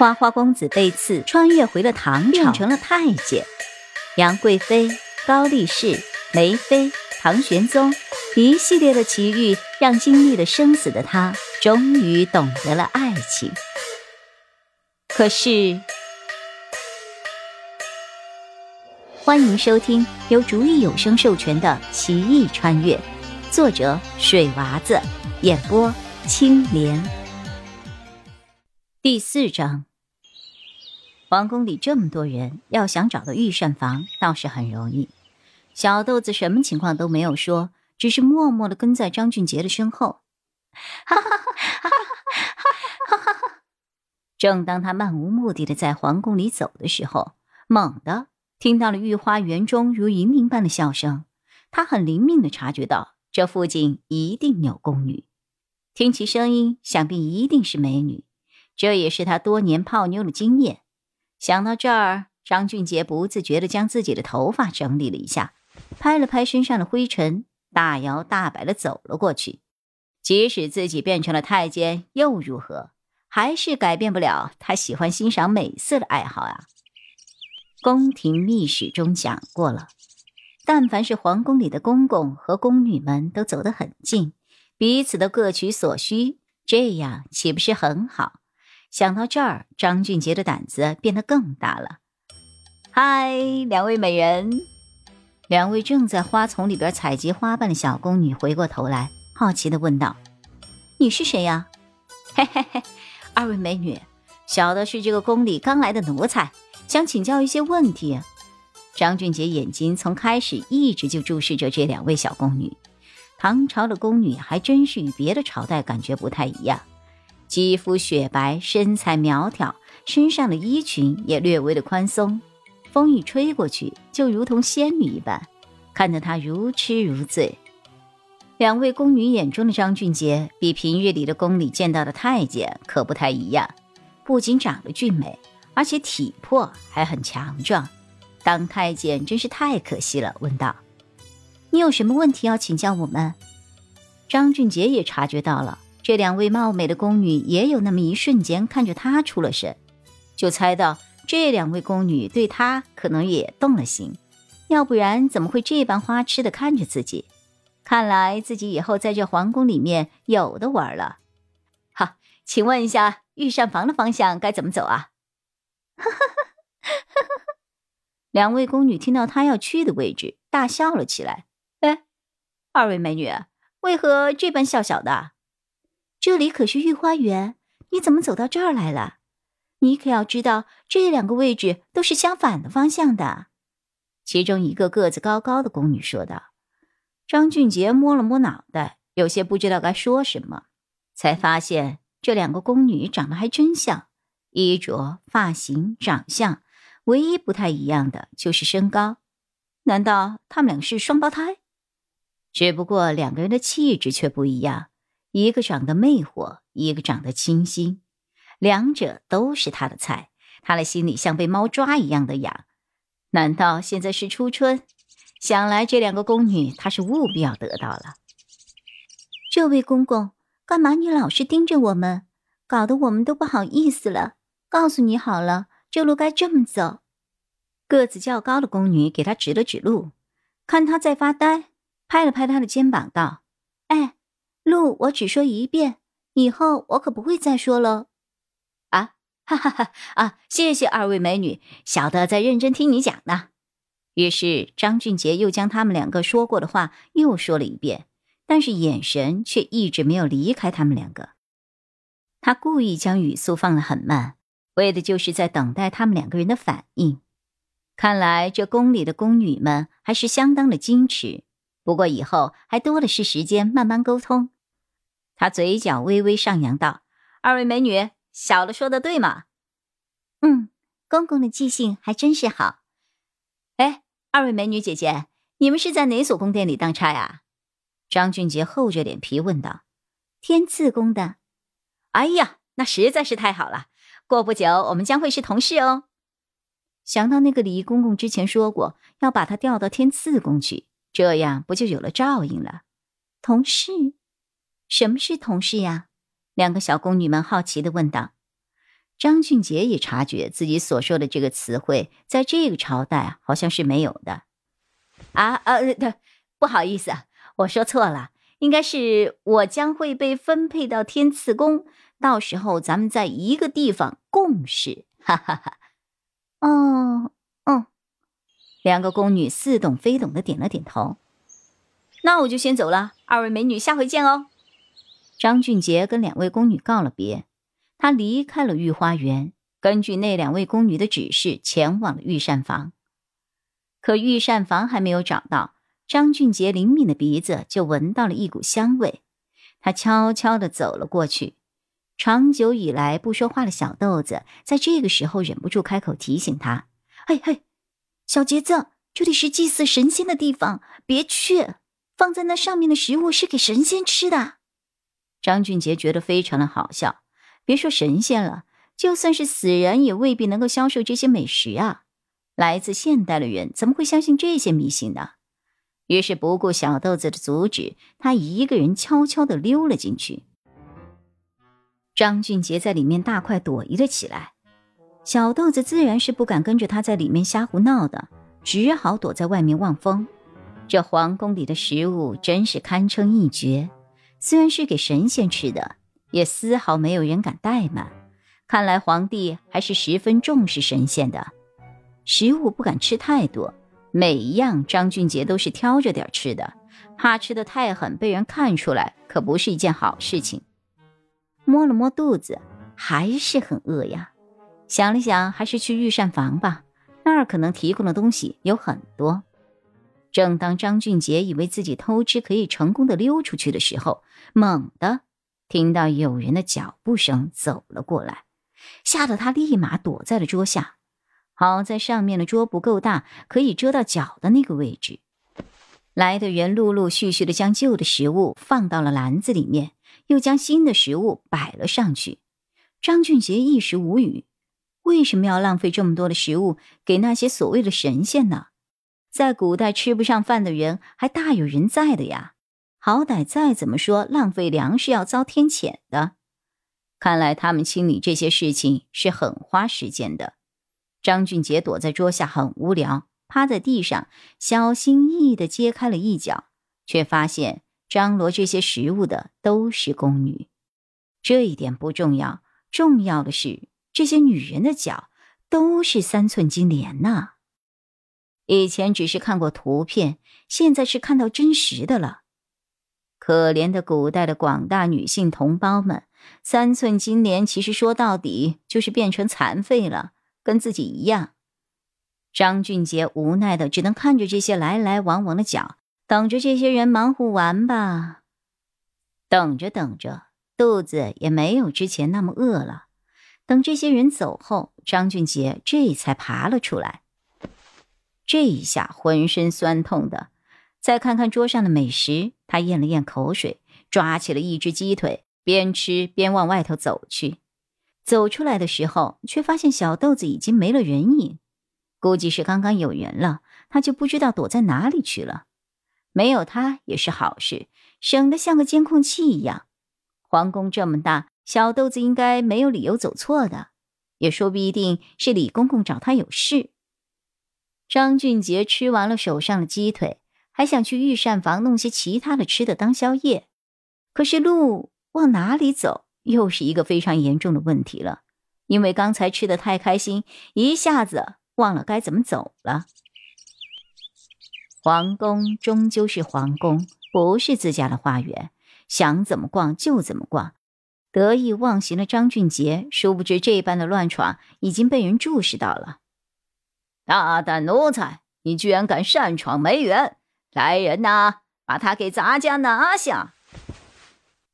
花花公子被刺，穿越回了唐朝，变成了太监。杨贵妃、高力士、梅妃、唐玄宗，一系列的奇遇，让经历了生死的他，终于懂得了爱情。可是，欢迎收听由竹意有声授权的《奇异穿越》，作者水娃子，演播青莲。第四章。皇宫里这么多人，要想找到御膳房倒是很容易。小豆子什么情况都没有说，只是默默的跟在张俊杰的身后。哈哈哈哈哈！哈哈哈！正当他漫无目的的在皇宫里走的时候，猛地听到了御花园中如银铃般的笑声。他很灵敏的察觉到，这附近一定有宫女。听其声音，想必一定是美女。这也是他多年泡妞的经验。想到这儿，张俊杰不自觉地将自己的头发整理了一下，拍了拍身上的灰尘，大摇大摆地走了过去。即使自己变成了太监，又如何？还是改变不了他喜欢欣赏美色的爱好啊！宫廷秘史中讲过了，但凡是皇宫里的公公和宫女们都走得很近，彼此都各取所需，这样岂不是很好？想到这儿，张俊杰的胆子变得更大了。嗨，两位美人！两位正在花丛里边采集花瓣的小宫女回过头来，好奇的问道：“你是谁呀？”“嘿嘿嘿，二位美女，小的是这个宫里刚来的奴才，想请教一些问题。”张俊杰眼睛从开始一直就注视着这两位小宫女。唐朝的宫女还真是与别的朝代感觉不太一样。肌肤雪白，身材苗条，身上的衣裙也略微的宽松，风一吹过去，就如同仙女一般，看得她如痴如醉。两位宫女眼中的张俊杰，比平日里的宫里见到的太监可不太一样，不仅长得俊美，而且体魄还很强壮。当太监真是太可惜了，问道：“你有什么问题要请教我们？”张俊杰也察觉到了。这两位貌美的宫女也有那么一瞬间看着他出了神，就猜到这两位宫女对他可能也动了心，要不然怎么会这般花痴的看着自己？看来自己以后在这皇宫里面有的玩了。好，请问一下御膳房的方向该怎么走啊？哈哈哈哈哈两位宫女听到他要去的位置，大笑了起来。哎，二位美女，为何这般笑笑的？这里可是御花园，你怎么走到这儿来了？你可要知道，这两个位置都是相反的方向的。其中一个个子高高的宫女说道。张俊杰摸了摸脑袋，有些不知道该说什么，才发现这两个宫女长得还真像，衣着、发型、长相，唯一不太一样的就是身高。难道他们俩是双胞胎？只不过两个人的气质却不一样。一个长得魅惑，一个长得清新，两者都是他的菜。他的心里像被猫抓一样的痒。难道现在是初春？想来这两个宫女，他是务必要得到了。这位公公，干嘛你老是盯着我们，搞得我们都不好意思了。告诉你好了，这路该这么走。个子较高的宫女给他指了指路，看他在发呆，拍了拍他的肩膀，道：“。”路我只说一遍，以后我可不会再说了。啊，哈哈哈！啊，谢谢二位美女，小的在认真听你讲呢。于是张俊杰又将他们两个说过的话又说了一遍，但是眼神却一直没有离开他们两个。他故意将语速放得很慢，为的就是在等待他们两个人的反应。看来这宫里的宫女们还是相当的矜持。不过以后还多的是时间慢慢沟通。他嘴角微微上扬道：“二位美女，小的说的对吗？”“嗯，公公的记性还真是好。”“哎，二位美女姐姐，你们是在哪所宫殿里当差呀？”张俊杰厚着脸皮问道。“天赐宫的。”“哎呀，那实在是太好了！过不久我们将会是同事哦。”想到那个李公公之前说过要把他调到天赐宫去。这样不就有了照应了？同事，什么是同事呀？两个小宫女们好奇的问道。张俊杰也察觉自己所说的这个词汇，在这个朝代好像是没有的。啊啊，不好意思，我说错了，应该是我将会被分配到天赐宫，到时候咱们在一个地方共事。哈哈哈。哦，嗯，两个宫女似懂非懂的点了点头。那我就先走了，二位美女，下回见哦。张俊杰跟两位宫女告了别。他离开了御花园，根据那两位宫女的指示，前往了御膳房。可御膳房还没有找到，张俊杰灵敏的鼻子就闻到了一股香味。他悄悄地走了过去。长久以来不说话的小豆子，在这个时候忍不住开口提醒他：“嘿嘿，小杰子，这里是祭祀神仙的地方，别去。放在那上面的食物是给神仙吃的。”张俊杰觉得非常的好笑。别说神仙了，就算是死人，也未必能够销售这些美食啊！来自现代的人怎么会相信这些迷信呢？于是不顾小豆子的阻止，他一个人悄悄地溜了进去。张俊杰在里面大快朵颐了起来，小豆子自然是不敢跟着他在里面瞎胡闹的，只好躲在外面望风。这皇宫里的食物真是堪称一绝，虽然是给神仙吃的。也丝毫没有人敢怠慢，看来皇帝还是十分重视神仙的。食物不敢吃太多，每一样张俊杰都是挑着点吃的，怕吃的太狠被人看出来，可不是一件好事情。摸了摸肚子，还是很饿呀。想了想，还是去御膳房吧，那儿可能提供的东西有很多。正当张俊杰以为自己偷吃可以成功的溜出去的时候，猛地。听到有人的脚步声走了过来，吓得他立马躲在了桌下。好在上面的桌不够大，可以遮到脚的那个位置。来的人陆陆续续的将旧的食物放到了篮子里面，又将新的食物摆了上去。张俊杰一时无语，为什么要浪费这么多的食物给那些所谓的神仙呢？在古代吃不上饭的人还大有人在的呀。好歹再怎么说，浪费粮食要遭天谴的。看来他们清理这些事情是很花时间的。张俊杰躲在桌下很无聊，趴在地上，小心翼翼地揭开了一角，却发现张罗这些食物的都是宫女。这一点不重要，重要的是这些女人的脚都是三寸金莲呐。以前只是看过图片，现在是看到真实的了。可怜的古代的广大女性同胞们，三寸金莲其实说到底就是变成残废了，跟自己一样。张俊杰无奈的只能看着这些来来往往的脚，等着这些人忙活完吧。等着等着，肚子也没有之前那么饿了。等这些人走后，张俊杰这才爬了出来。这一下浑身酸痛的。再看看桌上的美食，他咽了咽口水，抓起了一只鸡腿，边吃边往外头走去。走出来的时候，却发现小豆子已经没了人影，估计是刚刚有人了，他就不知道躲在哪里去了。没有他也是好事，省得像个监控器一样。皇宫这么大，小豆子应该没有理由走错的，也说不一定是李公公找他有事。张俊杰吃完了手上的鸡腿。还想去御膳房弄些其他的吃的当宵夜，可是路往哪里走又是一个非常严重的问题了，因为刚才吃的太开心，一下子忘了该怎么走了。皇宫终究是皇宫，不是自家的花园，想怎么逛就怎么逛。得意忘形的张俊杰，殊不知这般的乱闯已经被人注视到了。大胆奴才，你居然敢擅闯梅园！来人呐，把他给咱家拿下！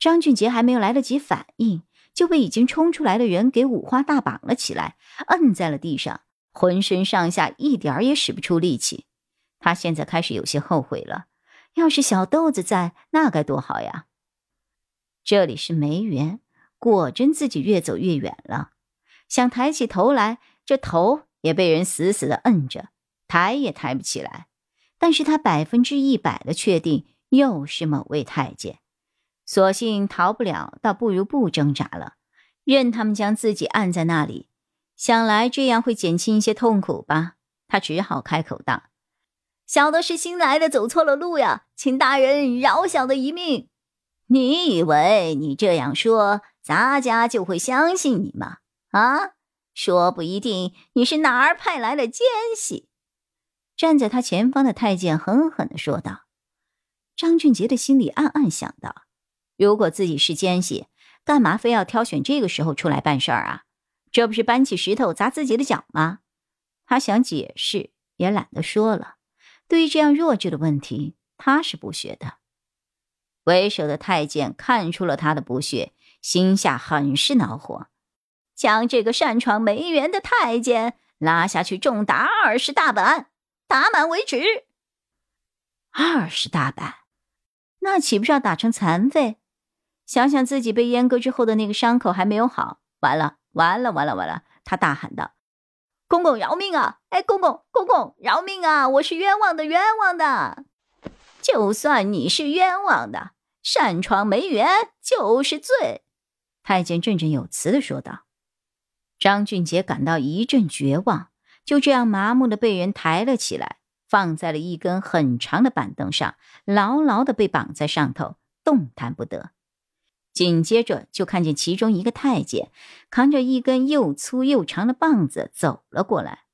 张俊杰还没有来得及反应，就被已经冲出来的人给五花大绑了起来，摁在了地上，浑身上下一点儿也使不出力气。他现在开始有些后悔了，要是小豆子在，那该多好呀！这里是梅园，果真自己越走越远了。想抬起头来，这头也被人死死的摁着，抬也抬不起来。但是他百分之一百的确定又是某位太监，索性逃不了，倒不如不挣扎了。任他们将自己按在那里，想来这样会减轻一些痛苦吧。他只好开口道：“小的是新来的，走错了路呀，请大人饶小的一命。你以为你这样说，咱家就会相信你吗？啊，说不一定你是哪儿派来的奸细。”站在他前方的太监狠狠的说道。张俊杰的心里暗暗想到：如果自己是奸细，干嘛非要挑选这个时候出来办事儿啊？这不是搬起石头砸自己的脚吗？他想解释，也懒得说了。对于这样弱智的问题，他是不屑的。为首的太监看出了他的不屑，心下很是恼火，将这个擅闯梅园的太监拉下去重打二十大板，打满为止。二十大板，那岂不是要打成残废？想想自己被阉割之后的那个伤口还没有好，完了，完了，完了，完了！他大喊道。公公饶命啊！哎，公公，公公饶命啊！我是冤枉的，冤枉的。就算你是冤枉的，擅闯梅园就是罪。太监振振有词的说道。张俊杰感到一阵绝望，就这样麻木的被人抬了起来，放在了一根很长的板凳上，牢牢的被绑在上头，动弹不得。紧接着就看见其中一个太监扛着一根又粗又长的棒子走了过来，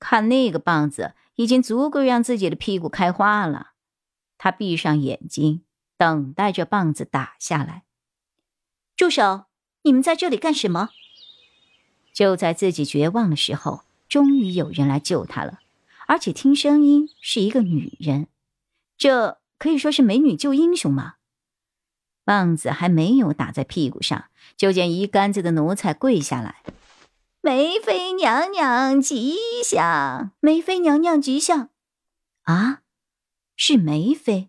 看那个棒子已经足够让自己的屁股开花了。他闭上眼睛，等待着棒子打下来。住手！你们在这里干什么？就在自己绝望的时候，终于有人来救他了，而且听声音是一个女人，这可以说是美女救英雄吗？棒子还没有打在屁股上，就见一杆子的奴才跪下来：“梅妃娘娘吉祥，梅妃娘娘吉祥。”啊，是梅妃！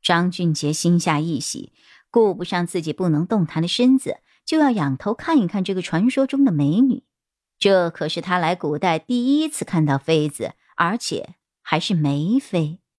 张俊杰心下一喜，顾不上自己不能动弹的身子，就要仰头看一看这个传说中的美女。这可是他来古代第一次看到妃子，而且还是梅妃。